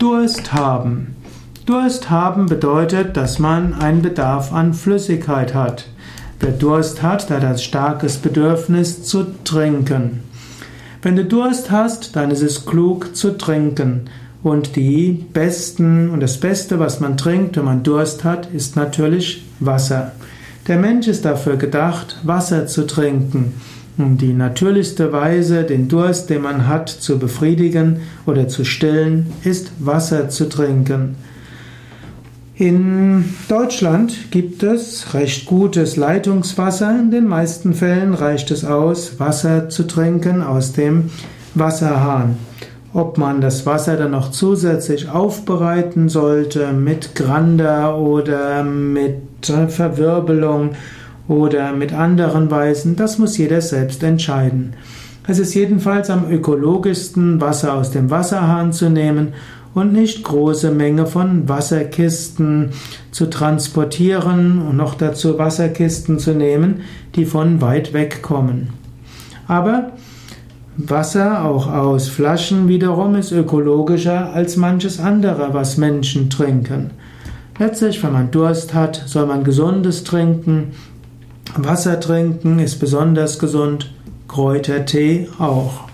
Durst haben. Durst haben bedeutet, dass man einen Bedarf an Flüssigkeit hat. Wer Durst hat, der hat ein starkes Bedürfnis zu trinken. Wenn du Durst hast, dann ist es klug zu trinken. Und die besten und das Beste, was man trinkt, wenn man Durst hat, ist natürlich Wasser. Der Mensch ist dafür gedacht, Wasser zu trinken. Die natürlichste Weise, den Durst, den man hat, zu befriedigen oder zu stillen, ist Wasser zu trinken. In Deutschland gibt es recht gutes Leitungswasser. In den meisten Fällen reicht es aus, Wasser zu trinken aus dem Wasserhahn. Ob man das Wasser dann noch zusätzlich aufbereiten sollte mit Grander oder mit Verwirbelung oder mit anderen Weisen, das muss jeder selbst entscheiden. Es ist jedenfalls am ökologischsten, Wasser aus dem Wasserhahn zu nehmen und nicht große Menge von Wasserkisten zu transportieren und noch dazu Wasserkisten zu nehmen, die von weit weg kommen. Aber Wasser auch aus Flaschen wiederum ist ökologischer als manches andere, was Menschen trinken. Letztlich, wenn man Durst hat, soll man gesundes trinken Wasser trinken ist besonders gesund, Kräutertee auch.